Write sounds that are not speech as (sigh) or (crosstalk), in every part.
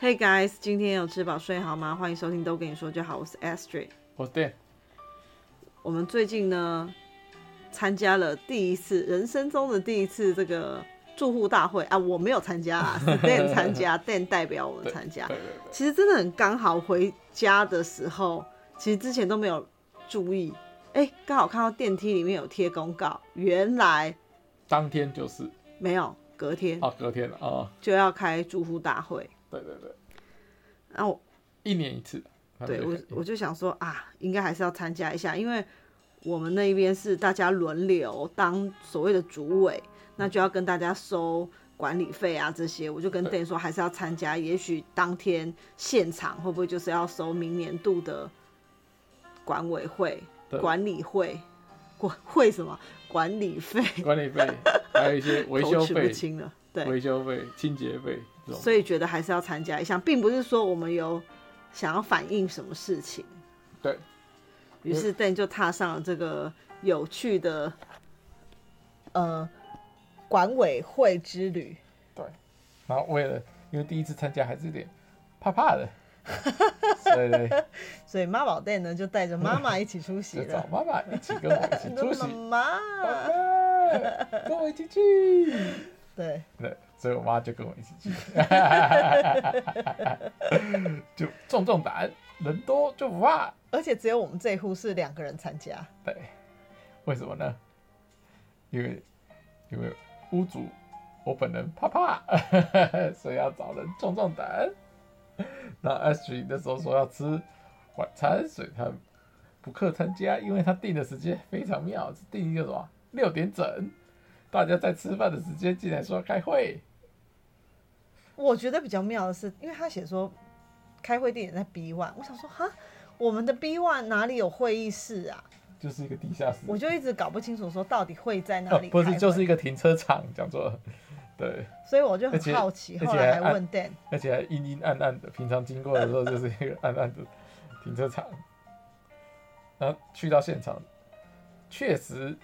Hey guys，今天有吃饱睡好吗？欢迎收听都跟你说就好，我是 Astrid，我是 Dan。我们最近呢，参加了第一次人生中的第一次这个住户大会啊，我没有参加啊，(laughs) 是 Dan 参加，Dan 代表我们参加。对对对。其实真的很刚好，回家的时候，其实之前都没有注意，哎、欸，刚好看到电梯里面有贴公告，原来当天就是没有，隔天啊，隔天了啊，就要开住户大会。对对对，然后一年一次，对我我就想说啊，应该还是要参加一下，因为我们那边是大家轮流当所谓的主委，那就要跟大家收管理费啊这些，我就跟 Dan 说还是要参加，也许当天现场会不会就是要收明年度的管委会、管理会、管会什么？管理费、管理费，还有一些维修费，不清了，对，维修费、清洁费。所以觉得还是要参加一下，并不是说我们有想要反映什么事情。对。于是 Dan 就踏上了这个有趣的呃管委会之旅。对。然后为了因为第一次参加还是有点怕怕的，(laughs) 对对。(laughs) 所以妈宝 Dan 呢就带着妈妈一起出席了。找妈妈一起跟我一起出席。(laughs) 妈妈，跟我一起去。对。对。所以我妈就跟我一起去，(laughs) 就壮壮胆，人多就不怕。而且只有我们这一户是两个人参加。对，为什么呢？因为因为屋主我本人怕怕，(laughs) 所以要找人壮壮胆。那 Astrid 那时候说要吃晚餐，所以他不克参加，因为他定的时间非常妙，是定一个什么六点整，大家在吃饭的时间竟然说要开会。我觉得比较妙的是，因为他写说开会地点在 B one，我想说哈，我们的 B one 哪里有会议室啊？就是一个地下室。我就一直搞不清楚说到底会在哪里、哦。不是，就是一个停车场，讲错了。对。所以我就很好奇，后来还问 Dan，而且还阴阴暗暗的，平常经过的时候就是一个暗暗的停车场。然后去到现场，确实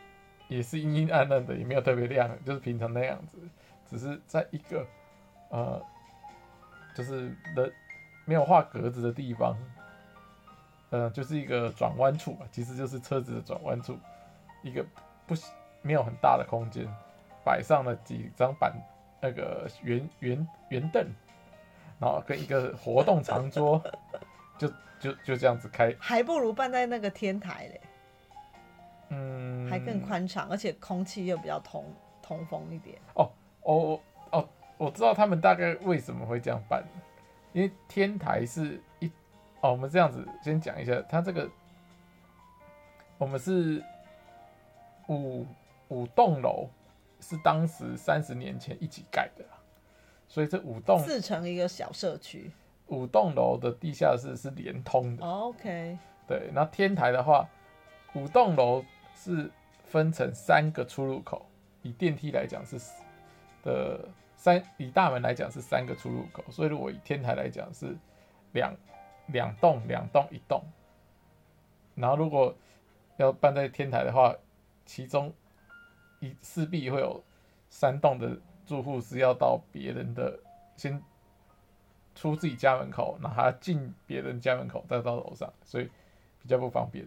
也是阴阴暗暗的，也没有特别亮，就是平常那样子，只是在一个。呃，就是的没有画格子的地方，呃，就是一个转弯处吧，其实就是车子的转弯处，一个不没有很大的空间，摆上了几张板，那个圆圆圆凳，然后跟一个活动长桌，就就就这样子开，还不如办在那个天台嘞，嗯，还更宽敞，而且空气又比较通通风一点。哦哦。我知道他们大概为什么会这样办，因为天台是一哦，我们这样子先讲一下，它这个我们是五五栋楼，是当时三十年前一起盖的，所以这五栋四成一个小社区，五栋楼的地下室是连通的。OK，对，那天台的话，五栋楼是分成三个出入口，以电梯来讲是的。三以大门来讲是三个出入口，所以如果以天台来讲是两两栋两栋一栋，然后如果要办在天台的话，其中一势必会有三栋的住户是要到别人的先出自己家门口，然后进别人家门口再到楼上，所以比较不方便。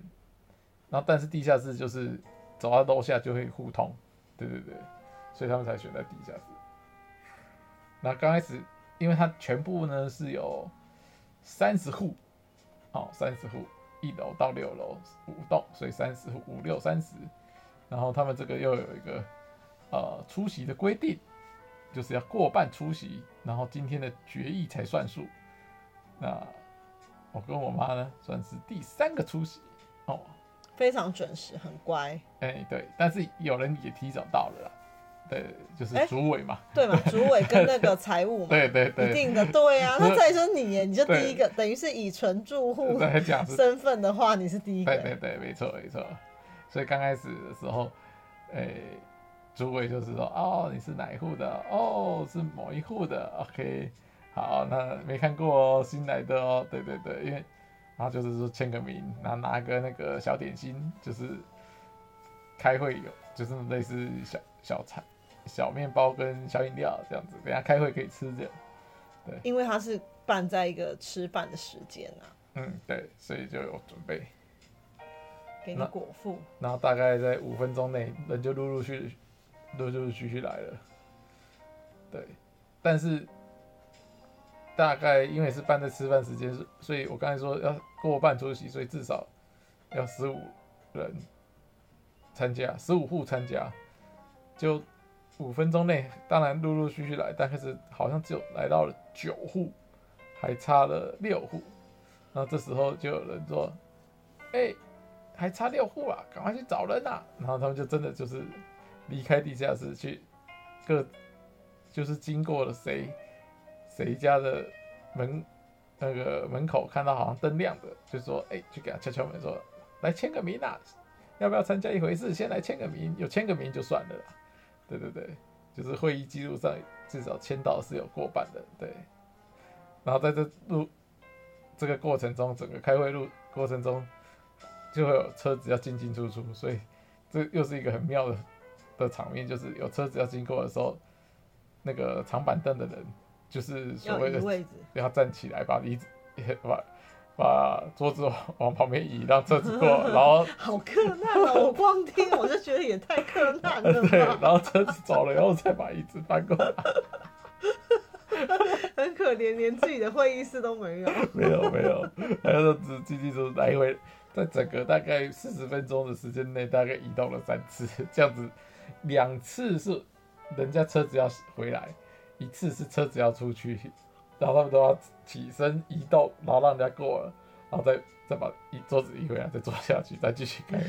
然后但是地下室就是走到楼下就会互通，对对对，所以他们才选在地下室。那刚开始，因为它全部呢是有三十户，哦，三十户，一楼到六楼五栋，所以三十户五六三十。然后他们这个又有一个呃出席的规定，就是要过半出席，然后今天的决议才算数。那我跟我妈呢算是第三个出席，哦，非常准时，很乖。哎、欸，对，但是有人也提早到了啦。对，就是主委嘛，对嘛，(laughs) 主委跟那个财务嘛，对对对，一定的，对啊。那再说你耶，你就第一个，等于是以纯住户身份的话，你是第一个。对对对，没错没错。所以刚开始的时候，哎，主委就是说，哦，你是哪一户的？哦，是某一户的。OK，好，那没看过哦，新来的哦。对对对，因为然后就是说签个名，然后拿个那个小点心，就是开会有，就是类似小小菜。小面包跟小饮料这样子，等下开会可以吃这样。对，因为它是办在一个吃饭的时间啊。嗯，对，所以就有准备，给你果腹。然后大概在五分钟内，人就陆陆续续、陆陆续续来了。对，但是大概因为是办在吃饭时间，所以我刚才说要过半出席，所以至少要十五人参加，十五户参加，就。五分钟内，当然陆陆续续来，但是好像只有来到了九户，还差了六户。然后这时候就有人说：“哎、还差六户啊，赶快去找人啊！”然后他们就真的就是离开地下室去各，就是经过了谁谁家的门那个门口，看到好像灯亮的，就说：“哎、欸，去给他敲敲门，说来签个名啊，要不要参加一回事？先来签个名，有签个名就算了。”对对对，就是会议记录上至少签到是有过半的，对。然后在这路这个过程中，整个开会路过程中，就会有车子要进进出出，所以这又是一个很妙的的场面，就是有车子要经过的时候，那个长板凳的人就是所谓的要站起来把椅子把。(laughs) 把桌子往旁边移，让车子过，然后 (laughs) 好克难啊！我光听我就觉得也太克难了。(laughs) 对，然后车子走了，然后再把椅子搬过来，(laughs) 很可怜，连自己的会议室都没有。没有没有，还有只进进出出来回，在整个大概四十分钟的时间内，大概移动了三次，这样子，两次是人家车子要回来，一次是车子要出去。然后他们都要起身移动，然后让人家过了，然后再再把椅桌子移回来，再坐下去，再继续开。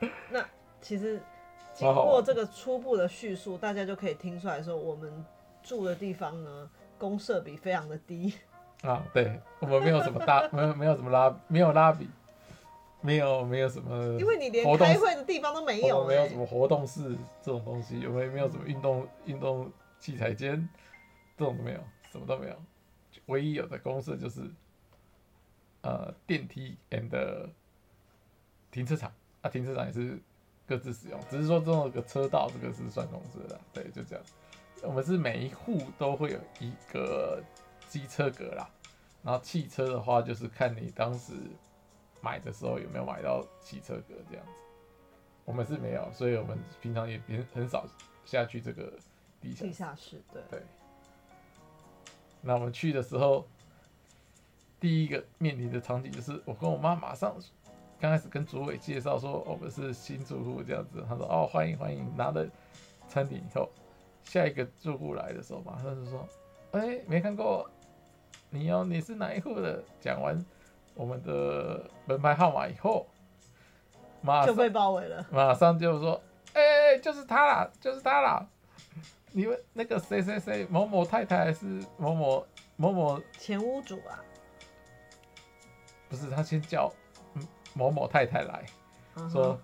(laughs) 那其实经过这个初步的叙述，大家就可以听出来说，我们住的地方呢，公设比非常的低。啊，对，我们没有什么大，(laughs) 没有没有什么拉，没有拉比，没有没有什么，因为你连开会的地方都没有，没有什么活动室这种东西，有没有没有什么运动运动器材间。这种都没有，什么都没有，唯一有的公设就是，呃，电梯 and 停车场啊，停车场也是各自使用，只是说这种个车道这个是算公设的，对，就这样。我们是每一户都会有一个机车格啦，然后汽车的话就是看你当时买的时候有没有买到汽车格这样子。我们是没有，所以我们平常也很很少下去这个地下地下室，对。对那我们去的时候，第一个面临的场景就是我跟我妈马上刚开始跟主委介绍说我们是新住户这样子，他说哦，欢迎欢迎，拿了餐点以后，下一个住户来的时候马上就说，哎，没看过你哦，你是哪一户的？讲完我们的门牌号码以后，马上就被包围了，马上就说，哎，就是他啦，就是他啦。你们那个谁谁谁某某太太还是某某某某前屋主啊？不是，他先叫某某太太来，uh huh. 说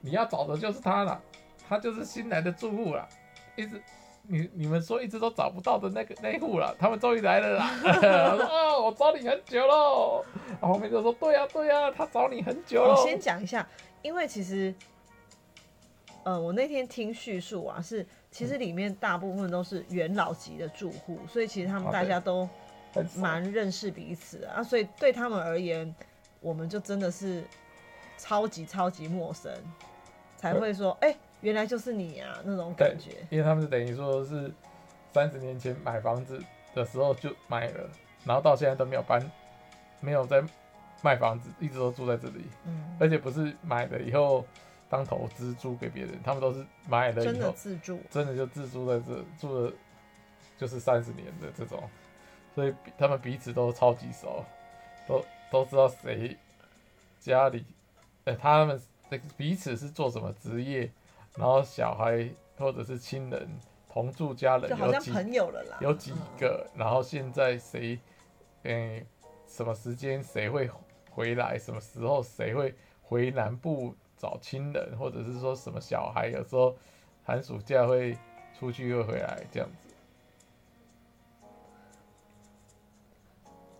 你要找的就是他了，他就是新来的住户了，一直你你们说一直都找不到的那个那户了，他们终于来了啦！(laughs) 我说哦，我找你很久喽。然后后面就说对呀、啊、对呀、啊，他找你很久了。我先讲一下，因为其实，呃，我那天听叙述啊是。其实里面大部分都是元老级的住户，所以其实他们大家都蛮认识彼此的啊，所以对他们而言，我们就真的是超级超级陌生，才会说，哎、欸，原来就是你啊那种感觉。因为他们是等于说是三十年前买房子的时候就买了，然后到现在都没有搬，没有在卖房子，一直都住在这里，嗯，而且不是买了以后。当投资租给别人，他们都是买了以后真的自住，真的就自住在这住了，就是三十年的这种，所以他们彼此都超级熟，都都知道谁家里，哎、欸，他们彼此是做什么职业，然后小孩或者是亲人同住家人，就好像朋友了啦，有几个，然后现在谁，嗯、欸，什么时间谁会回来，什么时候谁会回南部。找亲人，或者是说什么小孩，有时候寒暑假会出去又回来这样子。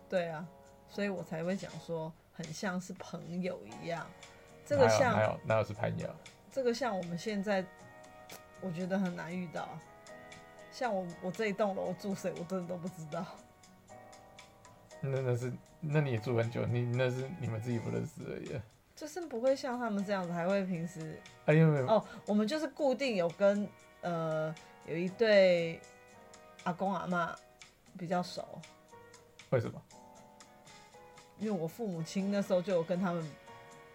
对啊，所以我才会讲说，很像是朋友一样。这个像，哪有哪有是朋友？这个像我们现在，我觉得很难遇到。像我我这一栋楼住谁，我真的都不知道。那那是，那你也住很久，你那是你们自己不认识而已。就是不会像他们这样子，还会平时。哎呦没有。哦，我们就是固定有跟呃有一对阿公阿妈比较熟。为什么？因为我父母亲那时候就有跟他们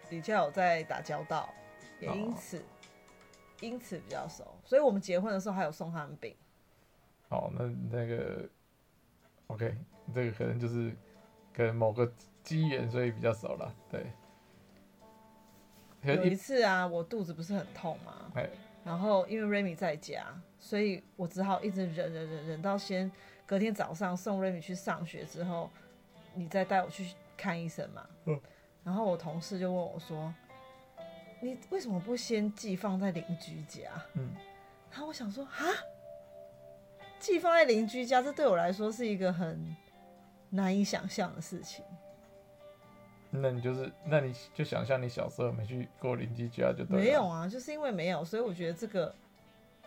比较有在打交道，也因此、哦、因此比较熟，所以我们结婚的时候还有送他们饼。哦，那那个 OK，这个可能就是跟某个机缘，所以比较熟了。对。有一次啊，我肚子不是很痛吗？然后因为 Remy 在家，所以我只好一直忍忍忍忍到先隔天早上送 Remy 去上学之后，你再带我去看医生嘛。嗯。然后我同事就问我说：“你为什么不先寄放在邻居家？”嗯。然后我想说：“啊，寄放在邻居家，这对我来说是一个很难以想象的事情。”那你就是，那你就想象你小时候没去过邻居家就对了。没有啊，就是因为没有，所以我觉得这个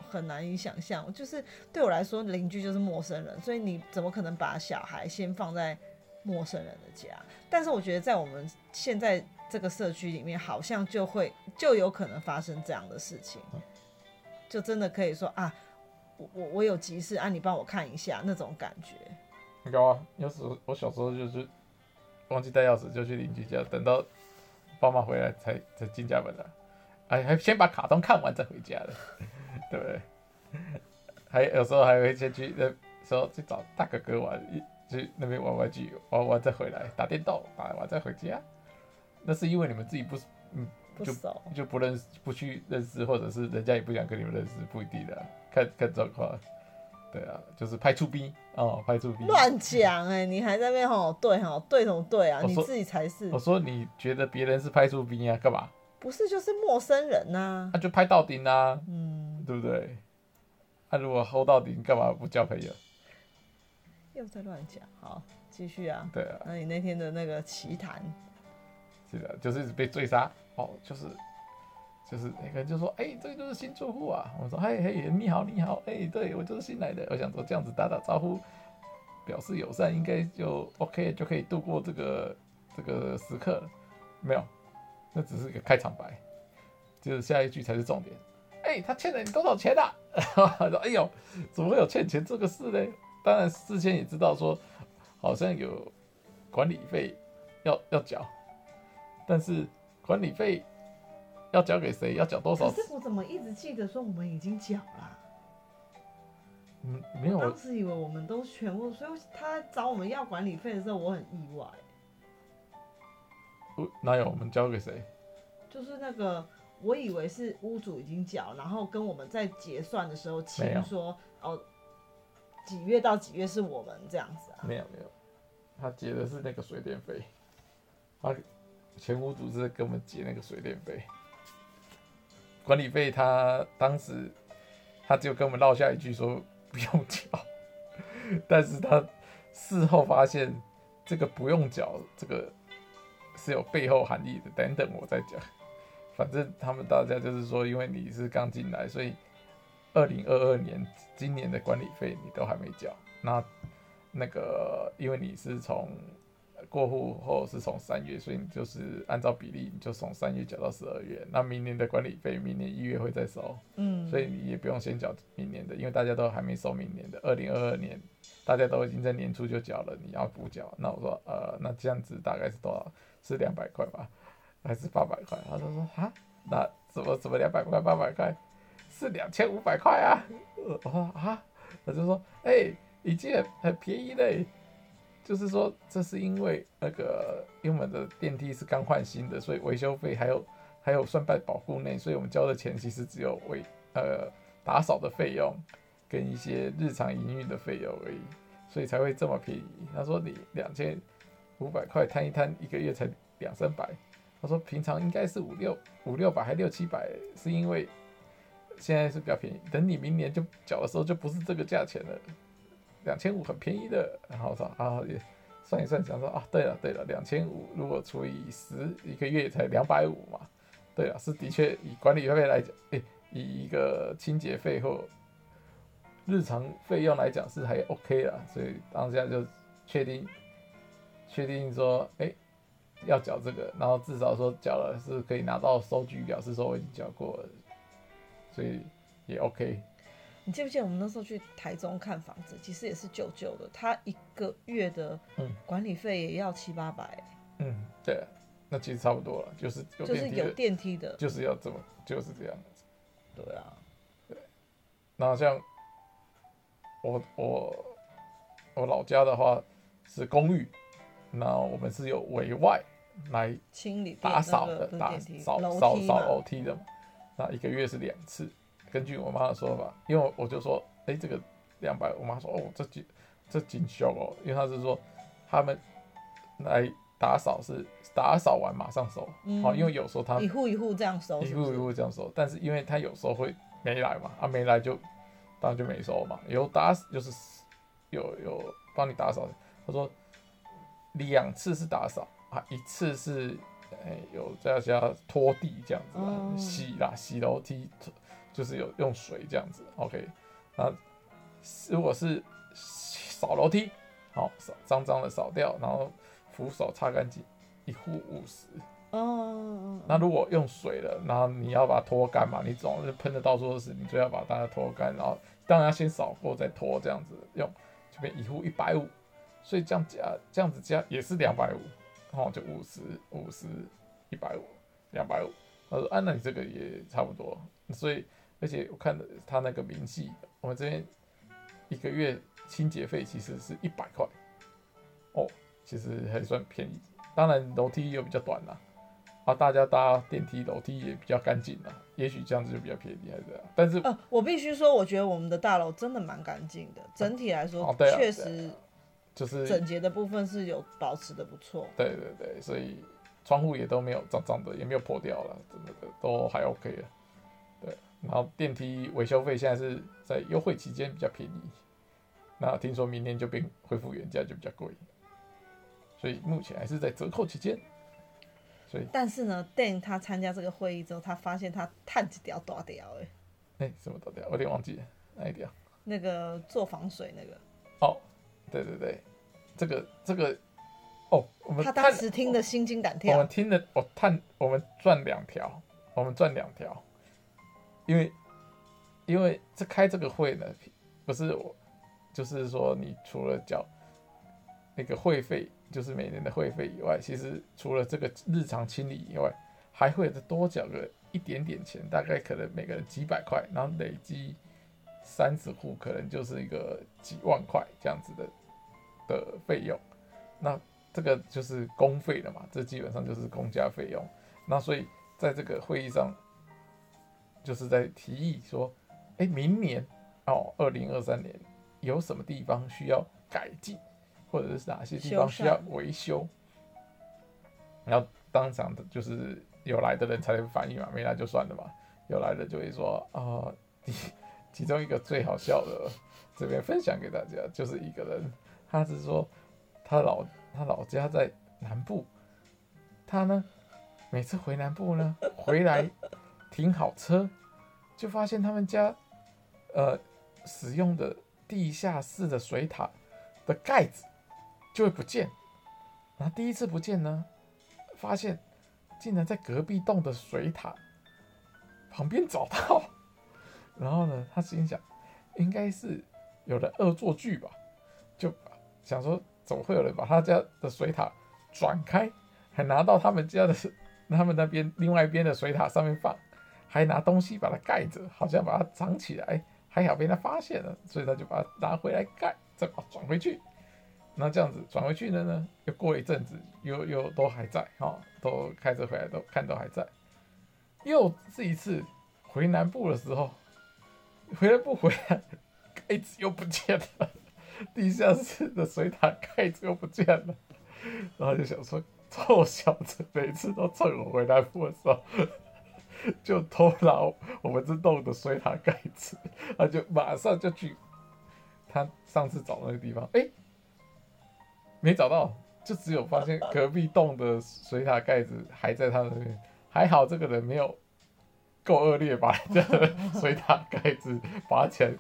很难以想象。就是对我来说，邻居就是陌生人，所以你怎么可能把小孩先放在陌生人的家？但是我觉得在我们现在这个社区里面，好像就会就有可能发生这样的事情，就真的可以说啊，我我我有急事啊，你帮我看一下那种感觉。有啊，有时候我小时候就是。忘记带钥匙就去邻居家，等到爸妈回来才才进家门啊。哎，还先把卡通看完再回家的，(laughs) 对不对？还有时候还会先去那说去找大哥哥玩，去那边玩玩具，玩完再回来打电动，打完再回家。那是因为你们自己不嗯就不就不认识不去认识，或者是人家也不想跟你们认识，不一定的，看看状况。对啊，就是拍出兵哦，拍出兵。乱讲哎，你还在那边吼对吼对什么对啊？你自己才是。我说你觉得别人是拍出兵啊？干嘛？不是，就是陌生人呐、啊。那、啊、就拍到顶啊，嗯，对不对？那、啊、如果 hold 到顶，干嘛不交朋友？又在乱讲，好，继续啊。对啊。那你那天的那个奇谈？是的，就是一直被追杀哦，就是。就是那个就说，哎、这个就是新住户啊。我说，嘿嘿，你好，你好，哎、对我就是新来的。我想说这样子打打招呼，表示友善，应该就 OK，就可以度过这个这个时刻了。没有，那只是一个开场白，就是下一句才是重点。哎、他欠了你多少钱啊？(laughs) 说，哎呦，怎么会有欠钱这个事呢？当然事先也知道说，好像有管理费要要缴，但是管理费。要交给谁？要缴多少？可是我怎么一直记得说我们已经缴了？嗯，没有。我当时以为我们都全部，所以他找我们要管理费的时候，我很意外。不，哪有？我们交给谁？就是那个，我以为是屋主已经缴，然后跟我们在结算的时候签说，哦，几月到几月是我们这样子啊？没有没有，他结的是那个水电费，他前屋主是在跟我们结那个水电费。管理费，他当时他就跟我们落下一句说不用缴，但是他事后发现这个不用缴，这个是有背后含义的。等等，我再讲。反正他们大家就是说，因为你是刚进来，所以二零二二年今年的管理费你都还没缴。那那个，因为你是从过户后是从三月，所以你就是按照比例，你就从三月缴到十二月。那明年的管理费，明年一月会再收，嗯，所以你也不用先缴明年的，因为大家都还没收明年的。二零二二年大家都已经在年初就缴了，你要补缴。那我说，呃，那这样子大概是多少？是两百块吧，还是八百块？他就说啊，那怎么怎么两百块、八百块？是两千五百块啊？我说啊，他就说，哎、欸，已经很很便宜嘞。就是说，这是因为那个，因为我们的电梯是刚换新的，所以维修费还有还有算在保护内，所以我们交的钱其实只有为呃打扫的费用跟一些日常营运的费用而已，所以才会这么便宜。他说你两千五百块摊一摊，一个月才两三百。他说平常应该是五六五六百还六七百，是因为现在是比较便宜，等你明年就缴的时候就不是这个价钱了。两千五很便宜的，然后说啊也算一算，想说啊，对了对了，两千五如果除以十，一个月才两百五嘛。对啊，是的确以管理费来讲，诶，以一个清洁费或日常费用来讲是还 OK 啦，所以当下就确定确定说，哎、要缴这个，然后至少说缴了是可以拿到收据表示说我已经缴过了，所以也 OK。你记不记得我们那时候去台中看房子，其实也是旧旧的，他一个月的管理费也要七八百。嗯，对，那其实差不多了，就是有就是有电梯的，就是要这么就是这样子。对啊，对，那像。我我我老家的话是公寓，那我们是有委外来清理打扫的，打扫扫扫楼梯的嘛。那一个月是两次，根据我妈的说法，因为我就说，哎、欸，这个两百，我妈说，哦，这几这几凶哦，因为她是说他们来打扫是打扫完马上收，好、嗯，因为有时候他一户一户这样收是是，一户一户这样收，但是因为他有时候会没来嘛，啊，没来就。当然就没收嘛，有打就是有有帮你打扫。他说两次是打扫啊，一次是哎、欸、有在家拖地这样子啦、嗯，洗啦洗楼梯，就是有用水这样子。OK，那如果是扫楼梯，好扫脏脏的扫掉，然后扶手擦干净，一户五十。哦，那如果用水了，然后你要把它拖干嘛？你总是喷的到处都是，你就要把它拖干，然后当然要先扫过再拖，这样子用，这边一户一百五，所以这样加这样子加也是两百五，然后就五十五十一百五两百五。他说啊，那你这个也差不多，所以而且我看的他那个明细，我们这边一个月清洁费其实是一百块，哦，其实还算便宜，当然楼梯又比较短啦。啊，大家搭电梯楼梯也比较干净啦，也许这样子就比较便宜，还是这样。但是，呃，我必须说，我觉得我们的大楼真的蛮干净的，整体来说，确、实就是整洁的部分是有保持的不错。对对对，所以窗户也都没有脏脏的，也没有破掉了，真的都还 OK 了。对，然后电梯维修费现在是在优惠期间比较便宜，那听说明年就变恢复原价就比较贵，所以目前还是在折扣期间。所以但是呢，Dan 他参加这个会议之后，他发现他碳几条大条哎，哎、欸，什么大条？我有点忘记了，哪一条？那个做防水那个。哦，对对对，这个这个，哦，我们他当时听得心惊胆跳。我们听的，我碳，我们赚两条，我们赚两条，因为因为这开这个会呢，不是我，就是说你除了缴那个会费。就是每年的会费以外，其实除了这个日常清理以外，还会多缴个一点点钱，大概可能每个人几百块，然后累积三十户，可能就是一个几万块这样子的的费用。那这个就是公费的嘛，这基本上就是公家费用。那所以在这个会议上，就是在提议说，哎，明年哦，二零二三年有什么地方需要改进？或者是哪些地方需要维修，然后当场的就是有来的人才会反应嘛，没来就算了嘛。有来的就会说啊、哦，其中一个最好笑的，这边分享给大家，就是一个人，他是说他老他老家在南部，他呢每次回南部呢回来停好车，就发现他们家呃使用的地下室的水塔的盖子。就会不见，然后第一次不见呢，发现竟然在隔壁栋的水塔旁边找到，(laughs) 然后呢，他心想应该是有人恶作剧吧，就想说怎么会有人把他家的水塔转开，还拿到他们家的他们那边另外一边的水塔上面放，还拿东西把它盖着，好像把它藏起来，还好被他发现了，所以他就把它拿回来盖，再把它转回去。那这样子转回去了呢？又过一阵子，又又都还在哈，都开车回来都看都还在。又这一次回南部的时候，回来不回来，盖子又不见了，地下室的水塔盖子又不见了。然后就想说，臭小子，每次都趁我回南部的时候，就偷拿我们这栋的水塔盖子，他就马上就去他上次找那个地方，哎、欸。没找到，就只有发现隔壁栋的水塔盖子还在他那边。还好这个人没有够恶劣，把人家的 (laughs) 水塔盖子拔起来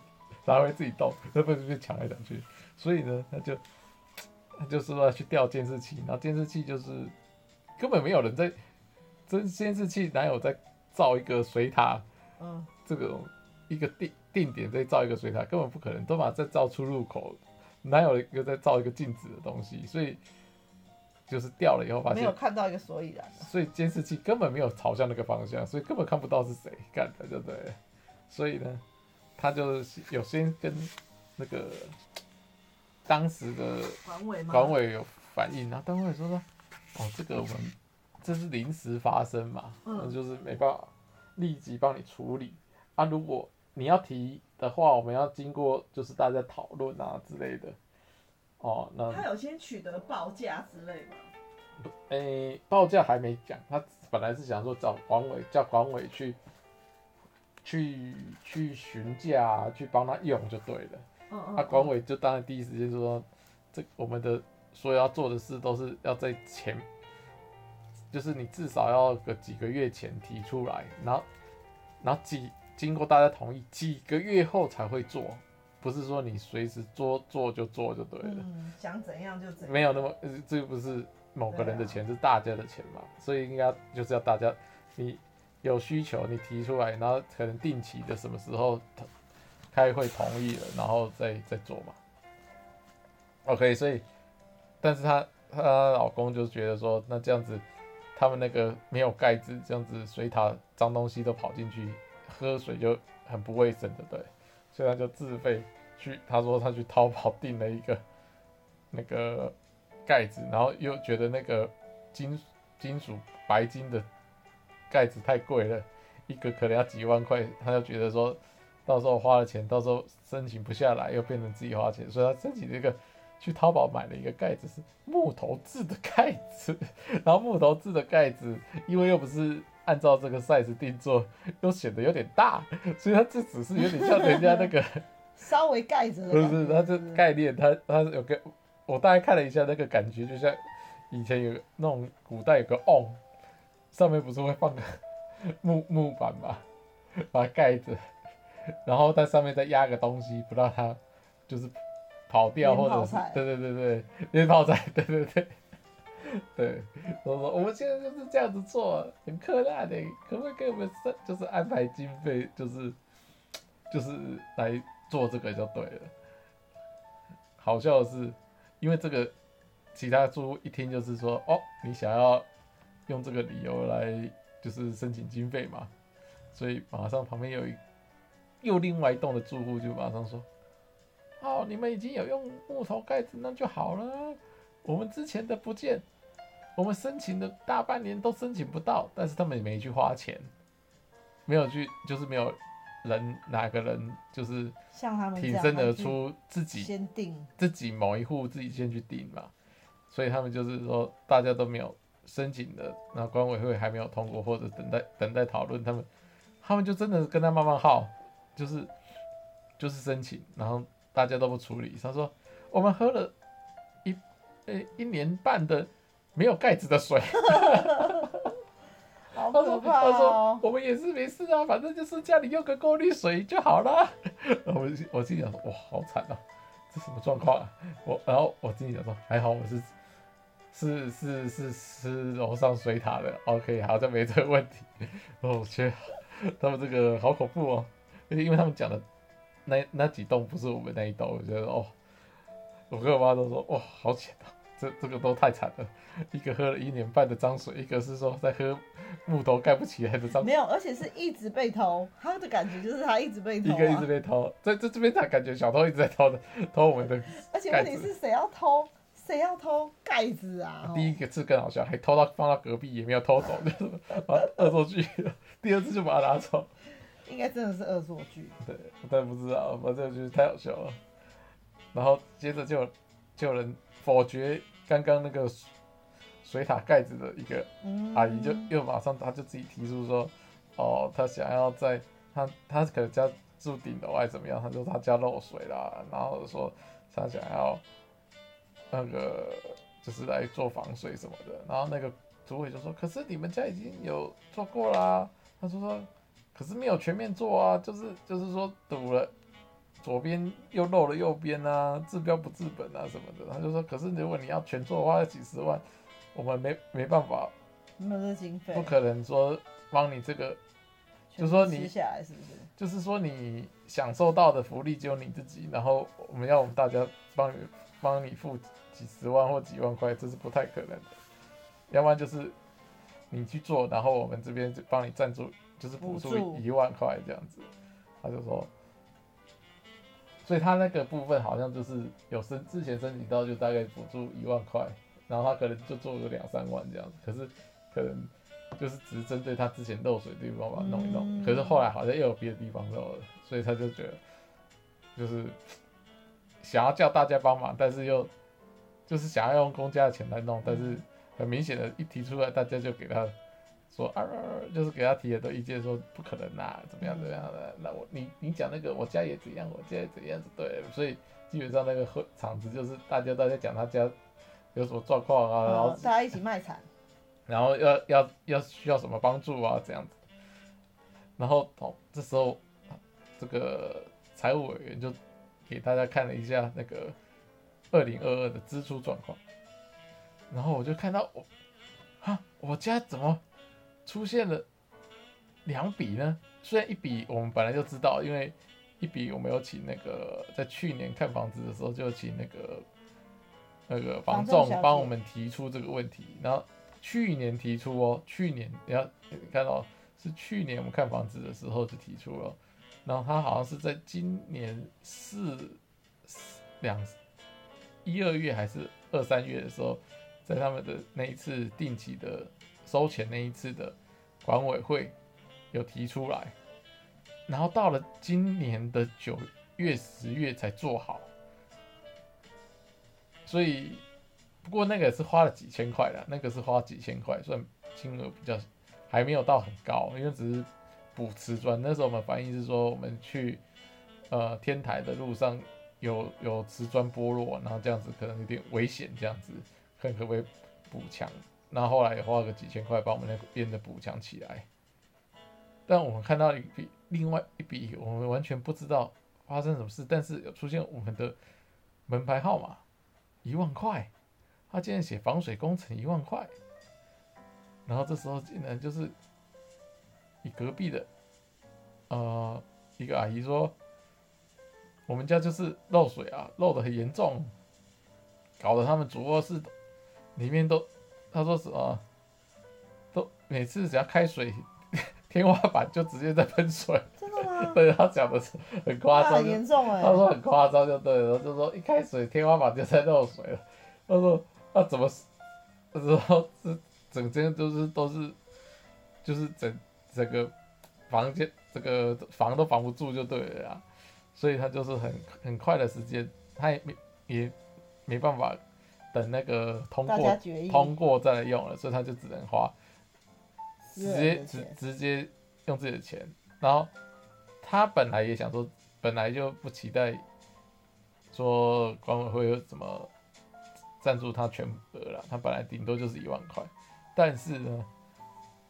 它会自己动，它不是被抢来抢去。所以呢，他就他就说要去调监视器，然后监视器就是根本没有人在，这监视器哪有在造一个水塔？嗯，这个一个定定点再造一个水塔，根本不可能，都把再造出入口，哪有一个在造一个静止的东西？所以就是掉了以后发现没有看到一个所以然，所以监视器根本没有朝向那个方向，所以根本看不到是谁干的，对不对？所以呢，他就有先跟那个。当时的管委管委有反应，然后管委说说，哦，这个我们这是临时发生嘛，那、嗯、就是没办法立即帮你处理啊。如果你要提的话，我们要经过就是大家讨论啊之类的。哦，那他有先取得报价之类吗？不，哎、欸，报价还没讲，他本来是想说找管委叫管委去去去询价，去帮他用就对了。他管委就当然第一时间就说，这我们的所有要做的事都是要在前，就是你至少要个几个月前提出来，然后然后几经过大家同意，几个月后才会做，不是说你随时做做就做就对了。嗯，想怎样就怎样。没有那么，这个不是某个人的钱，是大家的钱嘛，所以应该就是要大家你有需求你提出来，然后可能定期的什么时候。开会同意了，然后再再做嘛。OK，所以，但是她她老公就觉得说，那这样子，他们那个没有盖子，这样子水塔脏东西都跑进去，喝水就很不卫生的，对。所以他就自费去，他说他去淘宝订了一个 (laughs) 那个盖子，然后又觉得那个金金属白金的盖子太贵了，一个可能要几万块，他就觉得说。到时候花了钱，到时候申请不下来，又变成自己花钱，所以他申请这个去淘宝买了一个盖子，是木头制的盖子。然后木头制的盖子，因为又不是按照这个 size 定做，又显得有点大，所以它这只是有点像人家那个 (laughs) 稍微盖着的。不是，它这概念，它它有个，我大概看了一下那个感觉，就像以前有那种古代有个瓮，上面不是会放个 (laughs) 木木板嘛，把它盖着。然后在上面再压个东西，不让它就是跑掉，或者是对对对对，约炮仔，对对对对，我说 (laughs) (laughs) 我们现在就是这样子做，很苛辣的，可不可以给我们就是安排经费，就是就是来做这个就对了。好笑的是，因为这个其他住户一听就是说，哦，你想要用这个理由来就是申请经费嘛，所以马上旁边有一。又另外一栋的住户就马上说：“哦，你们已经有用木头盖子，那就好了。我们之前的不见，我们申请的大半年都申请不到，但是他们也没去花钱，没有去，就是没有人哪个人就是像他们挺身而出，自己先定，自己某一户自己先去定嘛。所以他们就是说大家都没有申请的，那管委会还没有通过或者等待等待讨论，他们他们就真的跟他慢慢耗。”就是就是申请，然后大家都不处理。他说：“我们喝了一呃、欸、一年半的没有盖子的水。(laughs) ”好可怕哦！他说：“我们也是没事啊，反正就是家里用个过滤水就好了。(laughs) ”我我心里想说：“哇，好惨啊！这什么状况啊？”我然后我心里想说：“还好我是是是是是楼上水塔的，OK，好像没这个问题。”哦，我觉得他们这个好恐怖哦。因为他们讲的那那几栋不是我们那一栋，我觉得哦，我跟我妈都说哇，好惨啊，这这个都太惨了。一个喝了一年半的脏水，一个是说在喝木头盖不起来的脏水。没有，而且是一直被偷，他的感觉就是他一直被偷，啊，一个一直被偷，在这这边他感觉小偷一直在偷的，偷我们的。而且问题是谁要偷？谁要偷盖子啊？第一个次更好笑，还偷到放到隔壁也没有偷走，就是把恶作剧。第二次就把它拿走。应该真的是恶作剧。对，但不知道，反正就是太好笑了。然后接着就就有人否决刚刚那个水塔盖子的一个阿姨，就又马上他就自己提出说，哦，他想要在他他可能家住顶楼还是怎么样，他说他家漏水啦，然后说他想要那个就是来做防水什么的。然后那个主委就说，可是你们家已经有做过啦。他说说。可是没有全面做啊，就是就是说堵了，左边又漏了右边啊，治标不治本啊什么的。他就说，可是如果你要全做的话，要几十万，我们没没办法，没有这经费，不可能说帮你这个，就说你下来是不是？就是说你享受到的福利只有你自己，然后我们要我们大家帮你帮你付几十万或几万块，这是不太可能的。要不然就是你去做，然后我们这边就帮你赞助，就是补助一万块这样子。他就说，所以他那个部分好像就是有申之前申请到就大概补助一万块，然后他可能就做个两三万这样子，可是可能。就是只是针对他之前漏水的地方把它弄一弄，嗯、可是后来好像又有别的地方漏了，所以他就觉得就是想要叫大家帮忙，但是又就是想要用公家的钱来弄，但是很明显的一提出来，大家就给他说啊，就是给他提很多意见，说不可能啊，怎么样怎么样的，那我你你讲那个我家也怎样，我家也怎样子对，所以基本上那个会场子就是大家都在讲他家有什么状况啊，然后大家一起卖惨。然后要要要需要什么帮助啊？这样子，然后哦，这时候这个财务委员就给大家看了一下那个二零二二的支出状况，然后我就看到我，啊，我家怎么出现了两笔呢？虽然一笔我们本来就知道，因为一笔我们有请那个在去年看房子的时候就请那个那个房仲帮我们提出这个问题，然后。去年提出哦，去年你要你看到是去年我们看房子的时候就提出了，然后他好像是在今年四两一二月还是二三月的时候，在他们的那一次定期的收钱那一次的管委会有提出来，然后到了今年的九月十月才做好，所以。不过那个是花了几千块的，那个是花几千块，算金额比较还没有到很高，因为只是补瓷砖。那时候我们反映是说，我们去呃天台的路上有有瓷砖剥落，然后这样子可能有点危险，这样子看可不可以补墙。然后后来也花个几千块把我们那边的补墙起来。但我们看到一笔另外一笔，我们完全不知道发生什么事，但是有出现我们的门牌号码一万块。他竟然写防水工程一万块，然后这时候竟然就是你隔壁的呃一个阿姨说，我们家就是漏水啊，漏的很严重，搞得他们主卧室里面都，他说什么，都每次只要开水，天花板就直接在喷水。真的吗？对，他讲的是很夸张，很严重哎。他说很夸张就对了，就说一开水天花板就在漏水了。他说。那、啊、怎么？他说这整间都是都是，就是整整个房间这个防都防不住就对了呀，所以他就是很很快的时间，他也没也没办法等那个通过通过再来用了，所以他就只能花直接直直接用自己的钱，然后他本来也想说，本来就不期待说管委会有什么。赞助他全额了，他本来顶多就是一万块，但是呢，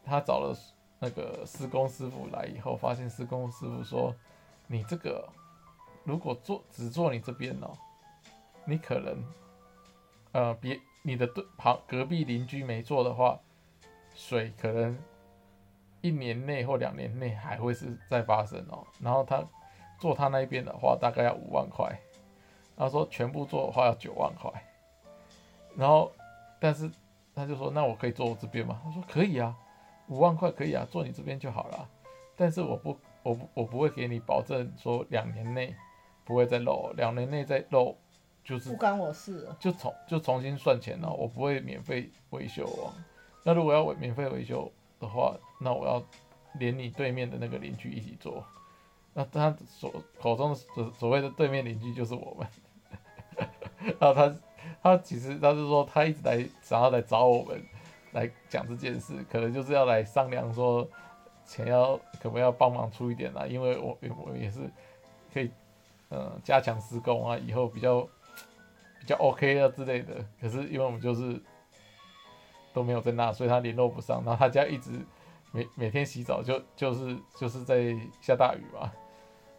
他找了那个施工师傅来以后，发现施工师傅说，你这个如果做只做你这边哦，你可能呃别你的对旁隔壁邻居没做的话，水可能一年内或两年内还会是再发生哦，然后他做他那一边的话大概要五万块，他说全部做的话要九万块。然后，但是他就说：“那我可以做我这边吗？”他说：“可以啊，五万块可以啊，做你这边就好了。但是我不，我不，我不会给你保证说两年内不会再漏，两年内再漏就是不关我事，就重就重新算钱了。我不会免费维修哦。那如果要免费维修的话，那我要连你对面的那个邻居一起做。那他所口中所所谓的对面邻居就是我们。(laughs) 然后他。”他其实他是说，他一直来想要来找我们来讲这件事，可能就是要来商量说钱要可不可以要帮忙出一点啦，因为我我也是可以嗯加强施工啊，以后比较比较 OK 啊之类的。可是因为我们就是都没有在那，所以他联络不上。然后他家一直每每天洗澡就就是就是在下大雨嘛，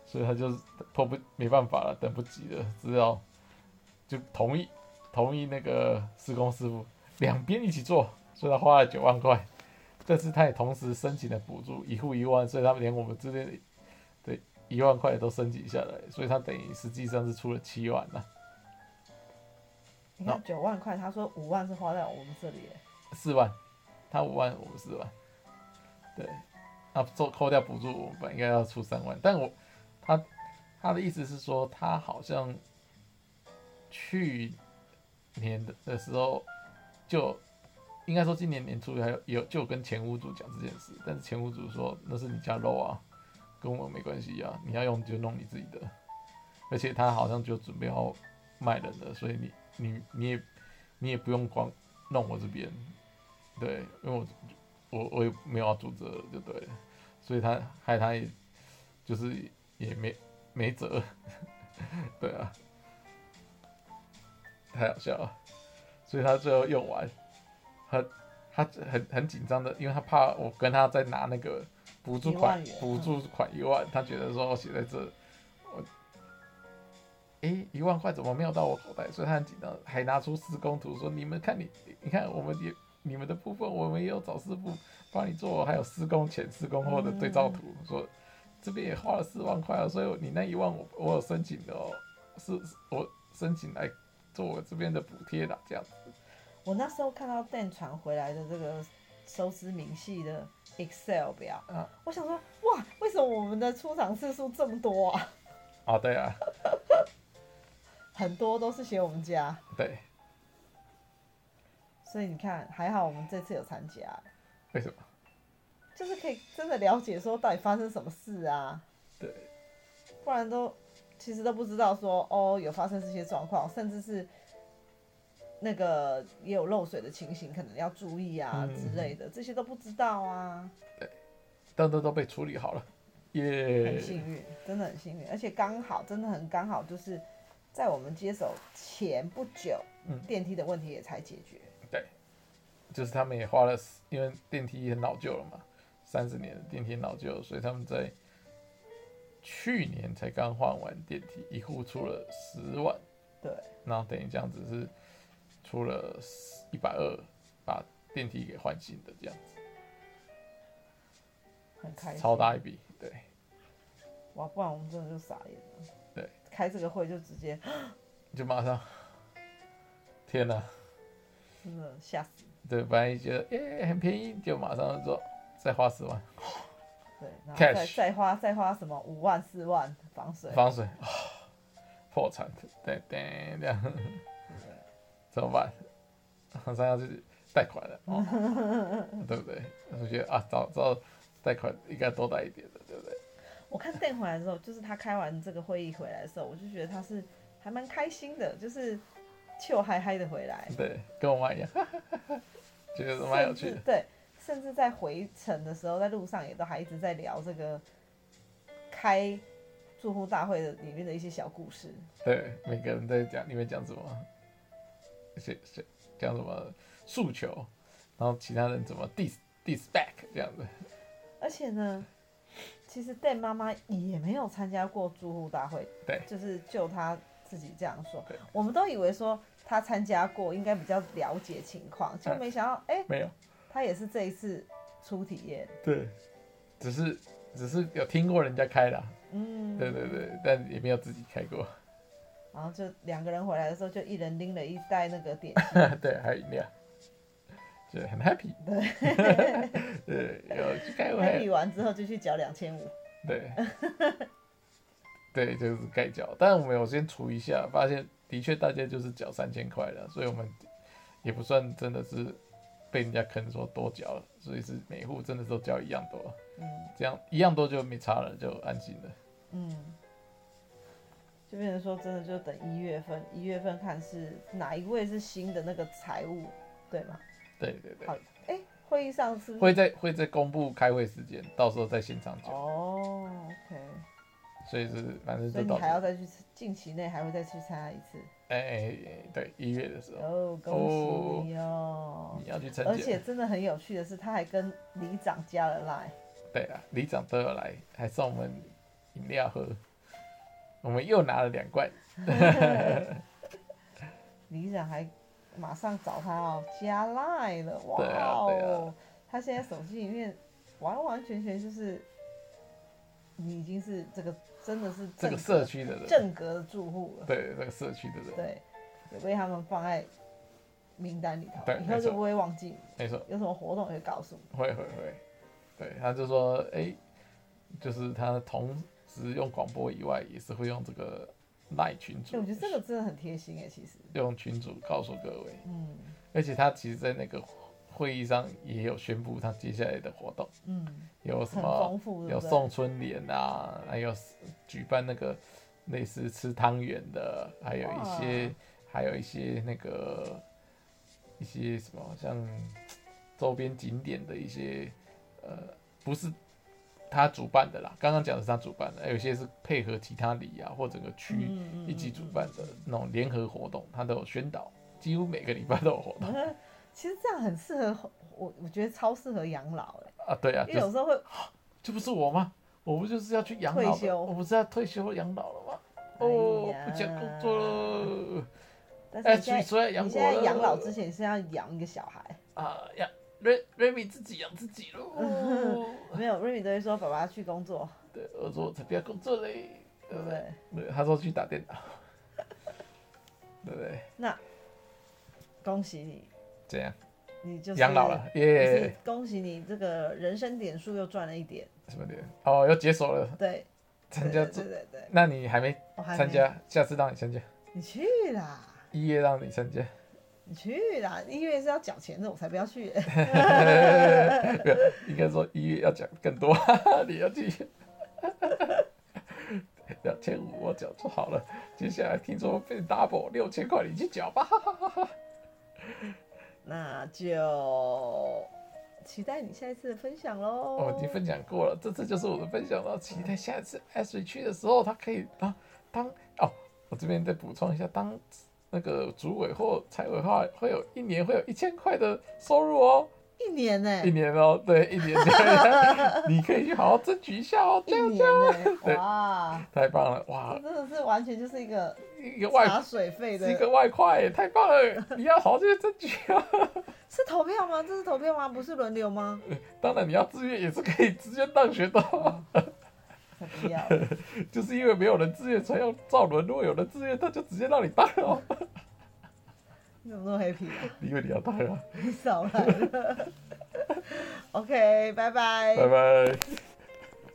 所以他就迫不没办法了，等不及了，只好就同意同意那个施工师傅两边一起做，所以他花了九万块。这次他也同时申请了补助，一户一万，所以他们连我们这边的一万块都申请下来，所以他等于实际上是出了七万了。你看九万块，他说五万是花在我们这里，四万，他五万，我们四万，对，那做扣掉补助，我们本应该要出三万，但我他他的意思是说，他好像去年的的时候就。应该说今年年初还有有就跟前屋主讲这件事，但是前屋主说那是你家肉啊，跟我没关系啊，你要用就弄你自己的，而且他好像就准备要卖人了，所以你你你也你也不用光弄我这边，对，因为我我我也没有要租这就对了，所以他害他也就是也没没辙，(laughs) 对啊，太好笑了，所以他最后用完。他他很很紧张的，因为他怕我跟他再拿那个补助款，补助款一万，他觉得说我写在这，我，诶，一万块怎么没有到我口袋？所以他很紧张，还拿出施工图说：“你们看你，你看我们也你们的部分，我们也有找师傅帮你做，还有施工前、施工后的对照图，说这边也花了四万块啊，所以你那一万我我有申请的哦，是我申请来做我这边的补贴的这样子。”我那时候看到 Dan 传回来的这个收支明细的 Excel 表，啊，我想说，哇，为什么我们的出场次数这么多啊？(laughs) 啊，对啊，很多都是写我们家。对。所以你看，还好我们这次有参加。为什么？就是可以真的了解说到底发生什么事啊？对。不然都其实都不知道说哦，有发生这些状况，甚至是。那个也有漏水的情形，可能要注意啊、嗯、之类的，这些都不知道啊。对，都都都被处理好了，耶、yeah！很幸运，真的很幸运，而且刚好，真的很刚好，就是在我们接手前不久，嗯，电梯的问题也才解决。对，就是他们也花了，因为电梯很老旧了嘛，三十年的电梯很老旧，所以他们在去年才刚换完电梯，一户出了十万。对，然后等于这样子是。出了一百二，把电梯给换新的这样子，很开心，超大一笔，对。哇，不然我们真的就傻眼了。对，开这个会就直接，就马上，天哪，真的吓死。对，本来觉得耶很便宜，就马上做再花十万。对，然后再 Cash 再花再花什么五万四万防水，防水，破产，对对这样。怎么办？马上要去贷款了，哦，对不对？我觉得啊，早知道贷款应该多贷一点的，对不对？我看 Dan 回来的时候，就是他开完这个会议回来的时候，我就觉得他是还蛮开心的，就是笑嗨嗨的回来。对，跟我妈一样，(laughs) 觉得蛮有趣的。对，甚至在回程的时候，在路上也都还一直在聊这个开住户大会的里面的一些小故事。对，每个人在讲里面讲什么。谁谁讲什么诉求，然后其他人怎么 dis dis back 这样子。而且呢，其实 Dan 妈妈也没有参加过住户大会，对，就是就他自己这样说。对，我们都以为说他参加过，应该比较了解情况，就没想到哎，欸、没有，他也是这一次初体验。对，只是只是有听过人家开的，嗯，对对对，但也没有自己开过。然后就两个人回来的时候，就一人拎了一袋那个点 (laughs) 对，还有饮料，就很 happy。对，(laughs) 对，有去开会。happy 完之后就去缴两千五。对，对，就是盖缴。但是我们有先除一下，发现的确大家就是缴三千块了，所以我们也不算真的是被人家坑说多缴了，所以是每户真的都缴一样多。嗯，这样一样多就没差了，就安心了。嗯。就变成说，真的就等一月份，一月份看是哪一位是新的那个财务，对吗？对对对。好，哎、欸，会议上是，是会在会在公布开会时间，到时候在现场讲。哦，OK。所以是反正就。所以你还要再去，近期内还会再去参加一次。哎对，一月的时候。哦，恭喜你哦！你要去参加。而且真的很有趣的是，他还跟里长加了 line。对啊，里长都有来，还送我们饮料喝。(laughs) 我们又拿了两罐。(laughs) (laughs) 里长还马上找他哦，加赖了，哇对啊对啊哦！他现在手机里面完完全全就是你已经是这个真的是这个社区的人，正格的住户了。对，这个社区的人，对，也被他们放在名单里头，对以后就不会忘记。没错，有什么活动也会告诉你。会会会，对，他就说，哎、欸，就是他同时用广播以外，也是会用这个赖群主。我觉得这个真的很贴心哎，其实。用群主告诉各位，嗯，而且他其实，在那个会议上也有宣布他接下来的活动，嗯，有什么？有送春联啊，还有举办那个类似吃汤圆的，还有一些，还有一些那个。一些什么像周边景点的一些，呃，不是他主办的啦。刚刚讲的是他主办的，有些是配合其他里啊或整个区一起主办的那种联合活动，他都有宣导，几乎每个礼拜都有活动。(laughs) 其实这样很适合我，我觉得超适合养老哎。啊，对啊，因为有时候会，这不是我吗？我不就是要去养老？退休？我不是要退休养老了吗？哦，不想工作了。但是你现在你现在养老之前是要养一个小孩啊，养瑞瑞米自己养自己喽。(laughs) 没有，瑞米都会说爸爸去工作。对，我说我才不要工作嘞，对不对？对，他说去打电脑，(laughs) 对不对？那恭喜你，怎样？你就是养老了耶！恭喜你，这个人生点数又赚了一点。什么点？哦，又解锁了。对，参加对对对。那你还没参加？下次让你参加。你去啦。一月让你参加，你去啦！一月是要缴钱的，我才不要去。(laughs) 应该说一月要缴更多，(laughs) 你要去。两千五我缴就好了，接下来听说被 double 六千块，你去缴吧。那就期待你下一次的分享喽。我已经分享过了，这次就是我的分享了。期待下一次 Ashley 去的时候，他可以当当哦。我这边再补充一下，当。那个主委或财委话会有一年会有一千块的收入哦，一年呢？一年哦，对，一年，(laughs) 你可以去好好争取一下哦，这样子，哇，太棒了，哇，真的是完全就是一个一个外水费的，一个外快，太棒了，(laughs) 你要好好去争取啊。是投票吗？这是投票吗？不是轮流吗？当然，你要自愿也是可以直接当选的。不要，(laughs) 就是因为没有人自愿才要造轮。如果有人自愿，他就直接让你当了。你 (laughs) 怎么那么 happy 啊？因为你要当啊。你 (laughs) 少来了。OK，拜拜。拜拜。